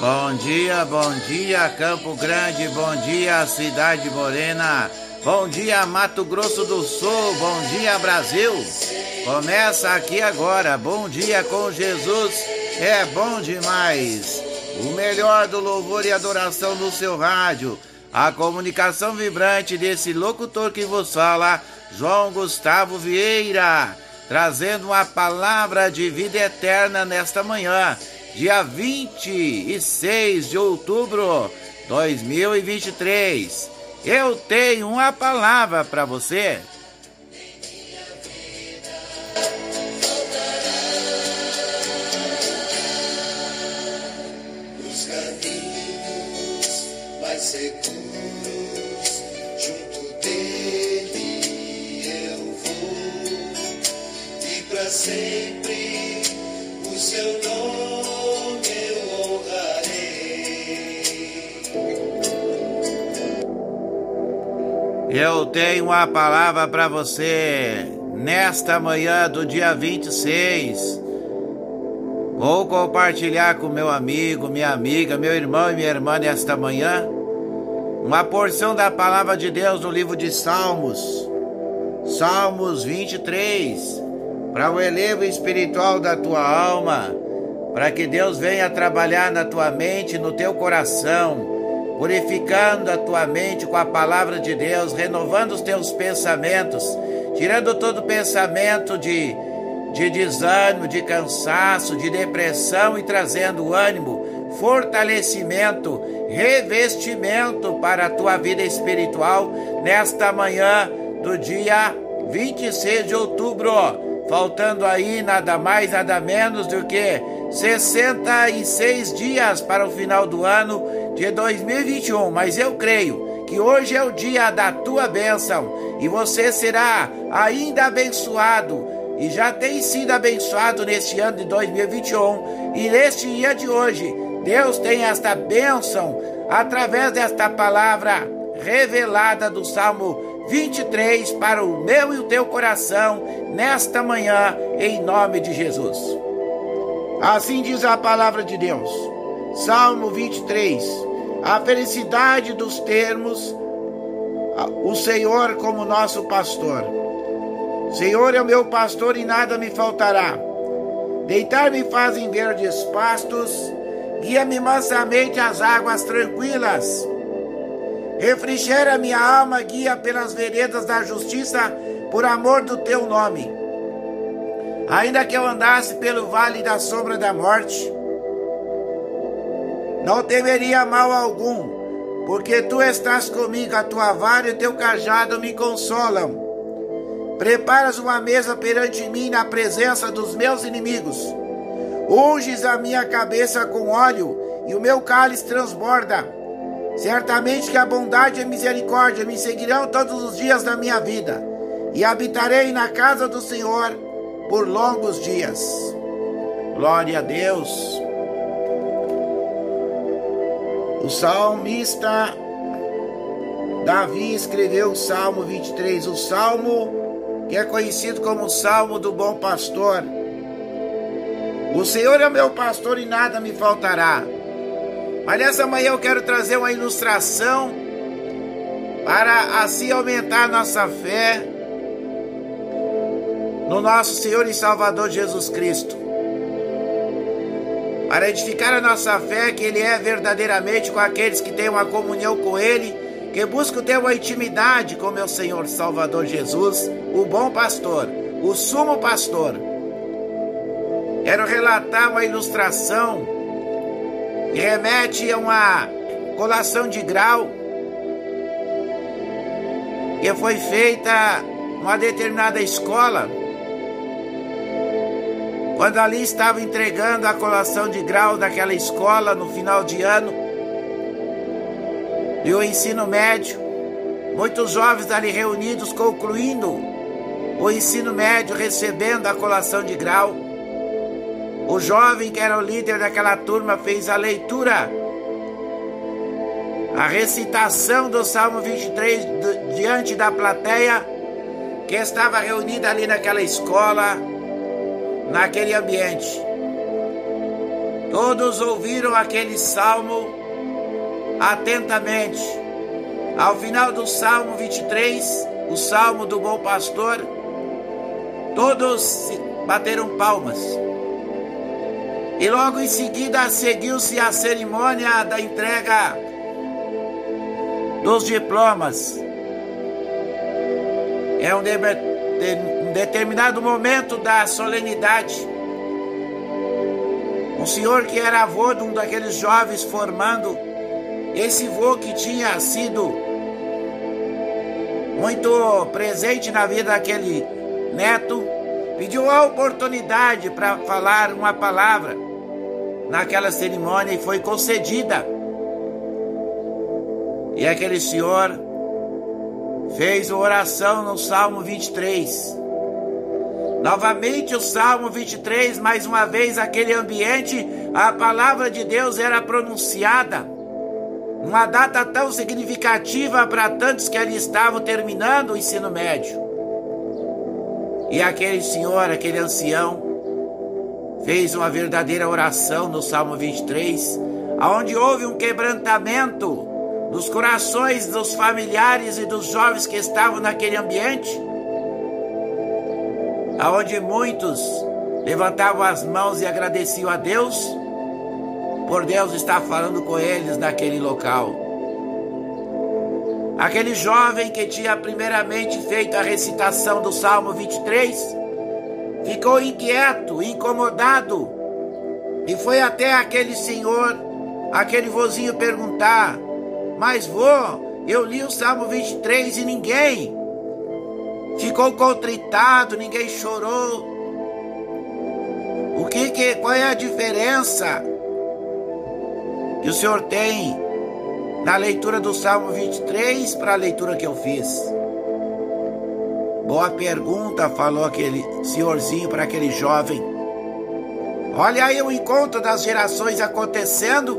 Bom dia, bom dia, Campo Grande, bom dia, Cidade Morena, bom dia, Mato Grosso do Sul, bom dia, Brasil. Começa aqui agora, bom dia com Jesus, é bom demais. O melhor do louvor e adoração no seu rádio, a comunicação vibrante desse locutor que vos fala, João Gustavo Vieira, trazendo uma palavra de vida eterna nesta manhã dia 26 de outubro 2023. Eu tenho uma palavra para você. Sempre o seu nome eu honrarei. Eu tenho uma palavra para você nesta manhã do dia 26. Vou compartilhar com meu amigo, minha amiga, meu irmão e minha irmã nesta manhã uma porção da palavra de Deus no livro de Salmos, Salmos 23, para o elevo espiritual da tua alma, para que Deus venha trabalhar na tua mente, no teu coração, purificando a tua mente com a palavra de Deus, renovando os teus pensamentos, tirando todo pensamento de, de desânimo, de cansaço, de depressão e trazendo ânimo, fortalecimento, revestimento para a tua vida espiritual nesta manhã do dia 26 de outubro. Faltando aí nada mais, nada menos do que 66 dias para o final do ano de 2021. Mas eu creio que hoje é o dia da tua bênção e você será ainda abençoado e já tem sido abençoado neste ano de 2021 e neste dia de hoje. Deus tem esta bênção através desta palavra revelada do Salmo 23 para o meu e o teu coração nesta manhã, em nome de Jesus. Assim diz a palavra de Deus. Salmo 23. A felicidade dos termos o Senhor como nosso pastor. Senhor é o meu pastor e nada me faltará. Deitar-me faz em verdes pastos, guia-me mansamente às águas tranquilas. Refrigera minha alma, guia pelas veredas da justiça, por amor do teu nome. Ainda que eu andasse pelo vale da sombra da morte, não temeria mal algum, porque tu estás comigo, a tua vara e o teu cajado me consolam. Preparas uma mesa perante mim na presença dos meus inimigos. Unges a minha cabeça com óleo e o meu cálice transborda. Certamente que a bondade e a misericórdia me seguirão todos os dias da minha vida, e habitarei na casa do Senhor por longos dias. Glória a Deus. O salmista Davi escreveu o Salmo 23, o salmo que é conhecido como o Salmo do Bom Pastor. O Senhor é meu pastor e nada me faltará. Mas nessa manhã eu quero trazer uma ilustração para assim aumentar nossa fé no nosso Senhor e Salvador Jesus Cristo. Para edificar a nossa fé que Ele é verdadeiramente com aqueles que têm uma comunhão com Ele, que buscam ter uma intimidade com meu Senhor Salvador Jesus, o bom pastor, o sumo pastor. Quero relatar uma ilustração remete a uma colação de grau que foi feita numa determinada escola quando ali estava entregando a colação de grau daquela escola no final de ano, e o ensino médio, muitos jovens ali reunidos concluindo o ensino médio, recebendo a colação de grau. O jovem que era o líder daquela turma fez a leitura, a recitação do Salmo 23 diante da plateia que estava reunida ali naquela escola, naquele ambiente. Todos ouviram aquele salmo atentamente. Ao final do Salmo 23, o Salmo do Bom Pastor, todos bateram palmas. E logo em seguida seguiu-se a cerimônia da entrega dos diplomas. É um, de, um determinado momento da solenidade. Um senhor que era avô de um daqueles jovens formando, esse vô que tinha sido muito presente na vida daquele neto, pediu a oportunidade para falar uma palavra naquela cerimônia e foi concedida. E aquele senhor fez uma oração no Salmo 23. Novamente o Salmo 23, mais uma vez aquele ambiente, a palavra de Deus era pronunciada. Uma data tão significativa para tantos que ali estavam terminando o ensino médio. E aquele senhor, aquele ancião, fez uma verdadeira oração no Salmo 23, aonde houve um quebrantamento nos corações dos familiares e dos jovens que estavam naquele ambiente, aonde muitos levantavam as mãos e agradeciam a Deus por Deus estar falando com eles naquele local. Aquele jovem que tinha primeiramente feito a recitação do Salmo 23 ficou inquieto, incomodado e foi até aquele senhor, aquele vozinho perguntar: Mas vô, eu li o Salmo 23 e ninguém ficou contritado, ninguém chorou. O que, que qual é a diferença que o senhor tem na leitura do Salmo 23 para a leitura que eu fiz? Boa pergunta, falou aquele senhorzinho para aquele jovem. Olha aí o encontro das gerações acontecendo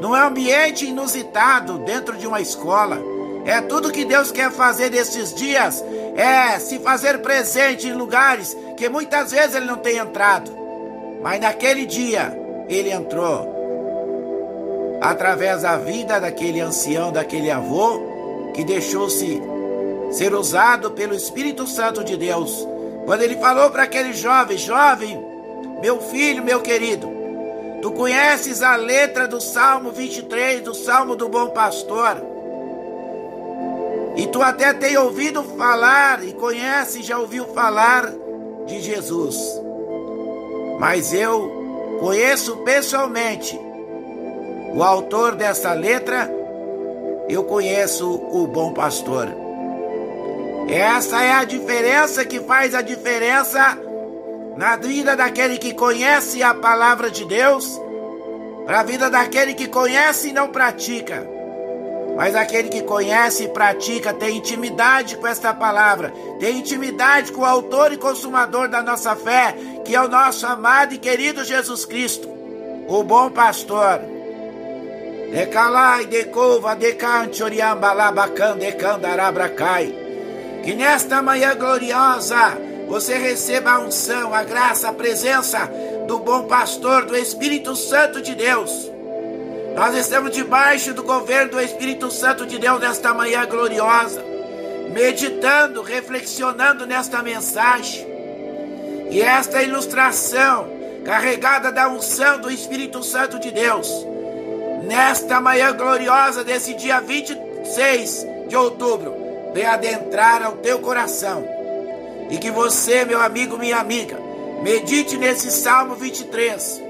num ambiente inusitado dentro de uma escola. É tudo que Deus quer fazer nesses dias, é se fazer presente em lugares que muitas vezes ele não tem entrado. Mas naquele dia ele entrou. Através da vida daquele ancião, daquele avô, que deixou-se ser usado pelo Espírito Santo de Deus. Quando ele falou para aquele jovem: Jovem, meu filho, meu querido, tu conheces a letra do Salmo 23, do Salmo do Bom Pastor. E tu até tem ouvido falar e conhece, já ouviu falar de Jesus. Mas eu conheço pessoalmente o autor dessa letra, eu conheço o bom pastor. Essa é a diferença que faz a diferença na vida daquele que conhece a palavra de Deus, para a vida daquele que conhece e não pratica. Mas aquele que conhece e pratica tem intimidade com esta palavra, tem intimidade com o autor e consumador da nossa fé, que é o nosso amado e querido Jesus Cristo, o bom pastor. Decalai, decova, decanchoriambalabacan, decandarabracai. Que nesta manhã gloriosa você receba a unção, a graça, a presença do bom pastor, do Espírito Santo de Deus nós estamos debaixo do governo do Espírito Santo de Deus nesta manhã gloriosa, meditando, reflexionando nesta mensagem. E esta ilustração, carregada da unção do Espírito Santo de Deus, nesta manhã gloriosa desse dia 26 de outubro, vem adentrar ao teu coração. E que você, meu amigo, minha amiga, medite nesse Salmo 23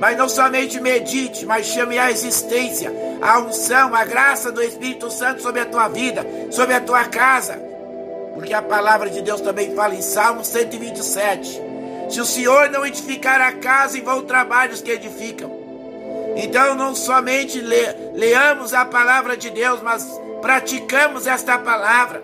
mas não somente medite, mas chame a existência, a unção, a graça do Espírito Santo sobre a tua vida, sobre a tua casa. Porque a palavra de Deus também fala em Salmo 127 Se o Senhor não edificar a casa, em vão trabalhos que edificam. Então não somente le, leamos a palavra de Deus, mas praticamos esta palavra.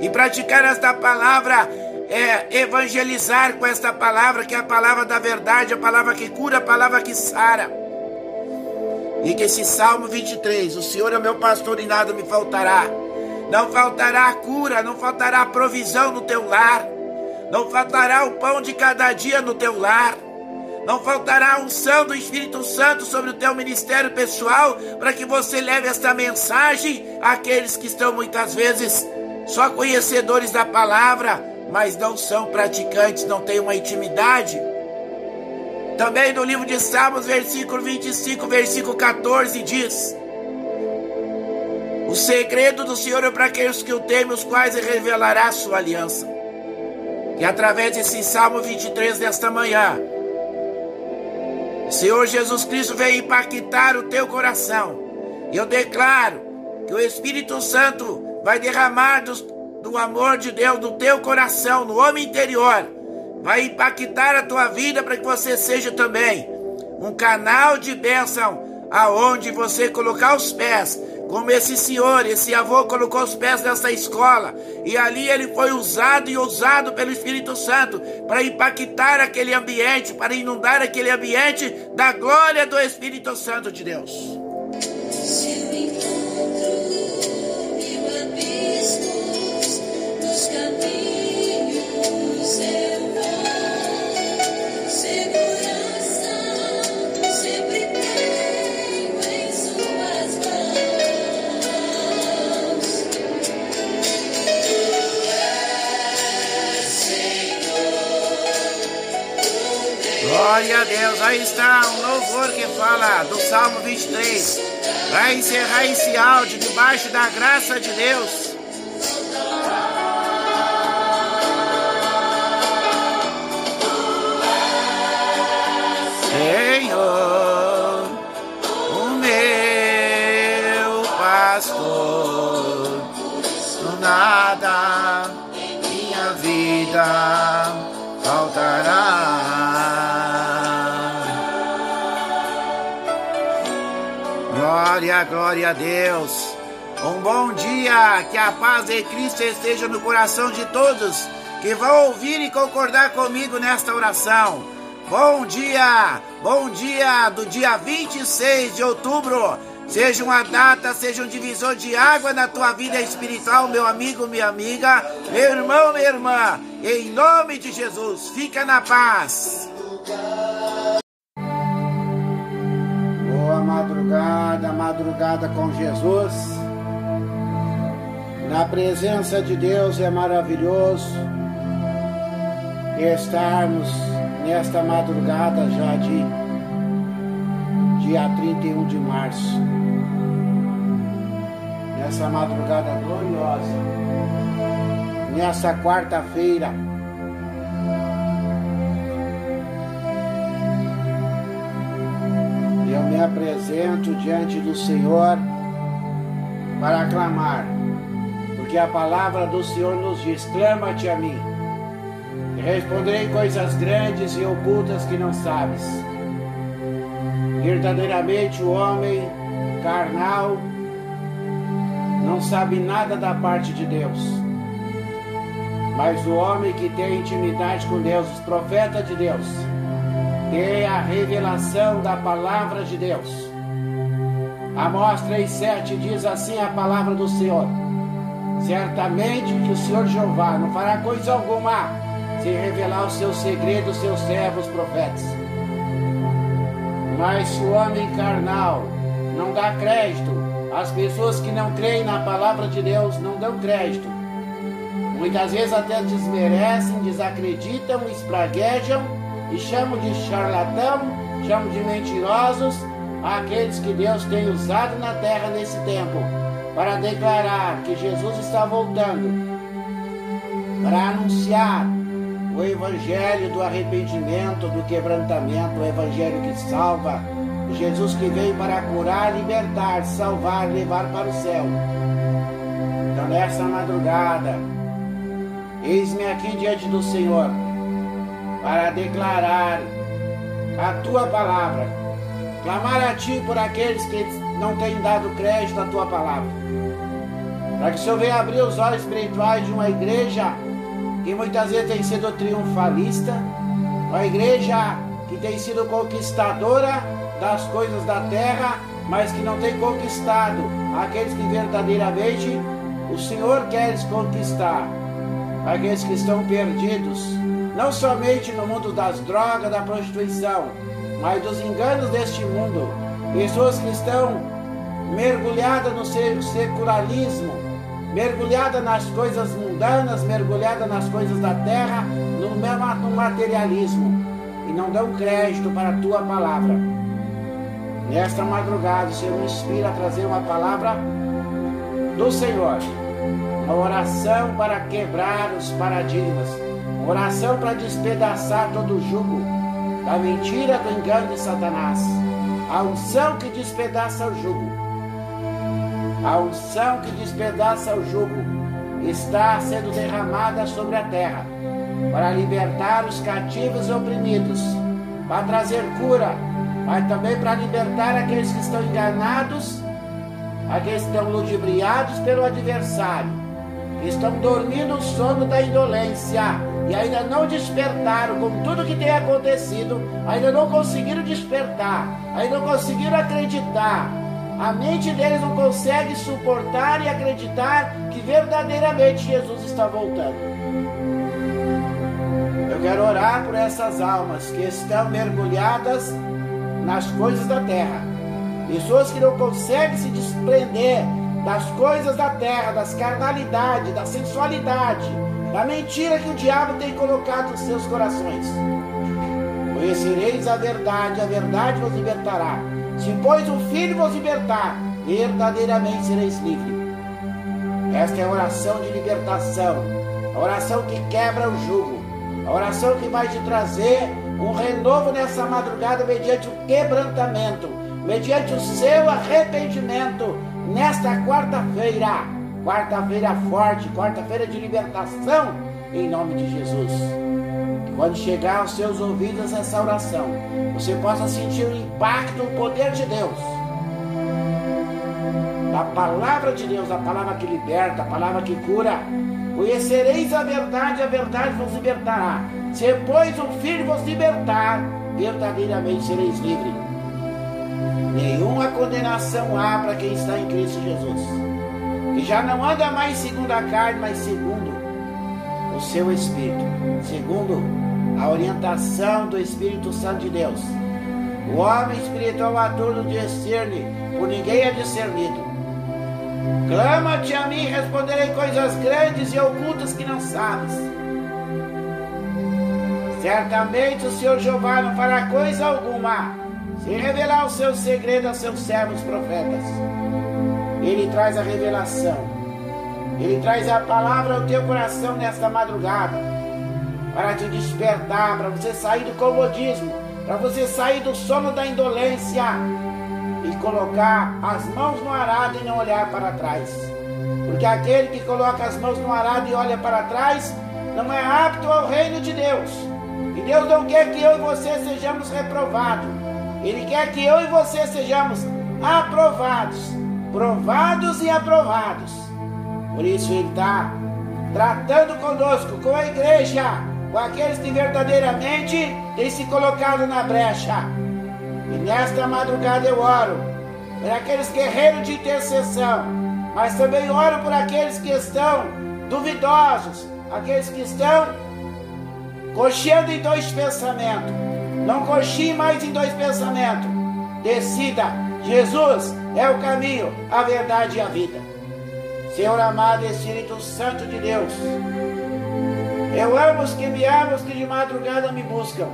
E praticar esta palavra é evangelizar com esta palavra, que é a palavra da verdade, a palavra que cura, a palavra que sara. E que esse Salmo 23, o Senhor é meu pastor e nada me faltará. Não faltará cura, não faltará provisão no teu lar. Não faltará o pão de cada dia no teu lar. Não faltará unção do Espírito Santo sobre o teu ministério pessoal para que você leve esta mensagem àqueles que estão muitas vezes só conhecedores da palavra, mas não são praticantes, não têm uma intimidade. Também no livro de Salmos, versículo 25, versículo 14, diz: O segredo do Senhor é para aqueles que o temem, os quais revelará a sua aliança. E através desse Salmo 23 desta manhã, Senhor Jesus Cristo veio impactar o teu coração. E eu declaro que o Espírito Santo vai derramar do, do amor de Deus no teu coração, no homem interior, vai impactar a tua vida para que você seja também um canal de bênção aonde você colocar os pés, como esse senhor, esse avô colocou os pés nessa escola, e ali ele foi usado e usado pelo Espírito Santo para impactar aquele ambiente, para inundar aquele ambiente da glória do Espírito Santo de Deus. Glória a Deus, aí está um louvor que fala do Salmo 23. Vai encerrar esse áudio debaixo da graça de Deus. Glória, glória a Deus. Um bom dia, que a paz de Cristo esteja no coração de todos que vão ouvir e concordar comigo nesta oração. Bom dia, bom dia do dia 26 de outubro. Seja uma data, seja um divisor de água na tua vida espiritual, meu amigo, minha amiga, meu irmão, minha irmã. Em nome de Jesus, fica na paz. Madrugada, madrugada com Jesus. Na presença de Deus é maravilhoso estarmos nesta madrugada já de dia 31 de março. Nessa madrugada gloriosa, nessa quarta-feira, me apresento diante do Senhor para clamar, porque a palavra do Senhor nos diz: clama-te a mim, e responderei coisas grandes e ocultas que não sabes. Verdadeiramente o homem carnal não sabe nada da parte de Deus. Mas o homem que tem intimidade com Deus, os profetas de Deus, tem a revelação da palavra de Deus. Amós 3,7 diz assim a palavra do Senhor: Certamente que o Senhor Jeová não fará coisa alguma sem revelar os seus segredos seus servos profetas. Mas o homem carnal não dá crédito, as pessoas que não creem na palavra de Deus não dão crédito. Muitas vezes até desmerecem, desacreditam, espraguejam e chamam de charlatão, chamam de mentirosos aqueles que Deus tem usado na terra nesse tempo para declarar que Jesus está voltando, para anunciar o evangelho do arrependimento, do quebrantamento, o evangelho que salva, Jesus que veio para curar, libertar, salvar, levar para o céu. Então, nessa madrugada, eis-me aqui diante do Senhor para declarar a tua palavra, clamar a ti por aqueles que não têm dado crédito à tua palavra. Para que o Senhor venha abrir os olhos espirituais de uma igreja que muitas vezes tem sido triunfalista, uma igreja que tem sido conquistadora das coisas da terra, mas que não tem conquistado aqueles que verdadeiramente o Senhor quer conquistar, aqueles que estão perdidos, não somente no mundo das drogas, da prostituição, mas dos enganos deste mundo, pessoas que estão mergulhadas no secularismo, mergulhadas nas coisas mundanas, mergulhadas nas coisas da terra, no, materialismo, e não dão crédito para a tua palavra. Nesta madrugada, o Senhor me inspira a trazer uma palavra do Senhor, uma oração para quebrar os paradigmas, oração para despedaçar todo o jugo da mentira, do engano de Satanás, a unção que despedaça o jugo, a unção que despedaça o jugo está sendo derramada sobre a terra para libertar os cativos e oprimidos, para trazer cura, mas também para libertar aqueles que estão enganados, aqueles que estão ludibriados pelo adversário, que estão dormindo o sono da indolência e ainda não despertaram com tudo que tem acontecido, ainda não conseguiram despertar, ainda não conseguiram acreditar. A mente deles não consegue suportar e acreditar que verdadeiramente Jesus está voltando. Eu quero orar por essas almas que estão mergulhadas nas coisas da terra. Pessoas que não conseguem se desprender das coisas da terra, das carnalidades, da sensualidade, da mentira que o diabo tem colocado nos seus corações. Conhecereis a verdade, a verdade vos libertará. Se, pois, o Filho vos libertar, verdadeiramente sereis livres. Esta é a oração de libertação, a oração que quebra o jugo, a oração que vai te trazer um renovo nessa madrugada mediante o quebrantamento, mediante o seu arrependimento nesta quarta-feira. Quarta-feira forte, quarta-feira de libertação, em nome de Jesus. Quando chegar aos seus ouvidos essa oração, você possa sentir o impacto, o poder de Deus. Da palavra de Deus, a palavra que liberta, a palavra que cura. Conhecereis a verdade, a verdade vos libertará. Se, pois, o Filho vos libertar, verdadeiramente sereis livres. Nenhuma condenação há para quem está em Cristo Jesus. Que já não anda mais segundo a carne, mas segundo o seu Espírito. Segundo a orientação do Espírito Santo de Deus. O homem espiritual ator do discerne, por ninguém é discernido. Clama-te a mim, responderei coisas grandes e ocultas que não sabes. Certamente o Senhor Jeová não fará coisa alguma, sem revelar o seu segredo aos seus servos profetas. Ele traz a revelação, ele traz a palavra ao teu coração nesta madrugada, para te despertar, para você sair do comodismo, para você sair do sono da indolência e colocar as mãos no arado e não olhar para trás. Porque aquele que coloca as mãos no arado e olha para trás não é apto ao reino de Deus. E Deus não quer que eu e você sejamos reprovados. Ele quer que eu e você sejamos aprovados, provados e aprovados. Por isso Ele está tratando conosco, com a igreja, com aqueles que verdadeiramente têm se colocado na brecha. E nesta madrugada eu oro por aqueles guerreiros de intercessão, mas também oro por aqueles que estão duvidosos, aqueles que estão cocheando em dois pensamentos. Não cochie mais em dois pensamentos. Decida, Jesus é o caminho, a verdade e a vida. Senhor amado Espírito Santo de Deus, eu amo os que me amam, os que de madrugada me buscam.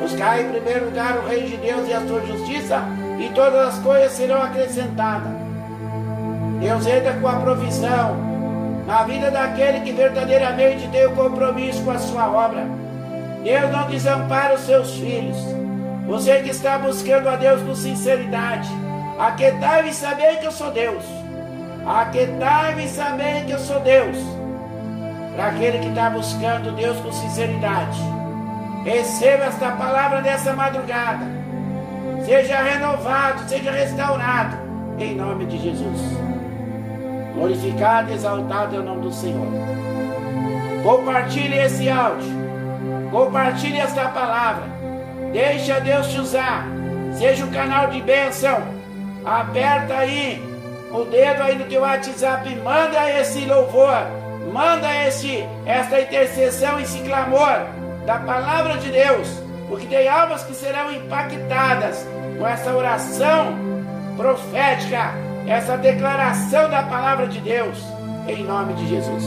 Buscar em primeiro lugar o Reino de Deus e a sua justiça, e todas as coisas serão acrescentadas. Deus entra com a provisão na vida daquele que verdadeiramente tem o compromisso com a sua obra. Deus não desampara os seus filhos. Você que está buscando a Deus com sinceridade, aquietai-me e saber que eu sou Deus. Aquietai-me e saber que eu sou Deus. daquele que está buscando Deus com sinceridade. Receba esta palavra dessa madrugada. Seja renovado, seja restaurado, em nome de Jesus. Glorificado exaltado é o nome do Senhor. Compartilhe esse áudio. Compartilhe esta palavra. Deixa Deus te usar. Seja um canal de bênção. Aperta aí o dedo aí no teu WhatsApp. Manda esse louvor. Manda esse, esta intercessão, esse clamor da palavra de Deus. Porque tem almas que serão impactadas com essa oração profética, essa declaração da palavra de Deus. Em nome de Jesus.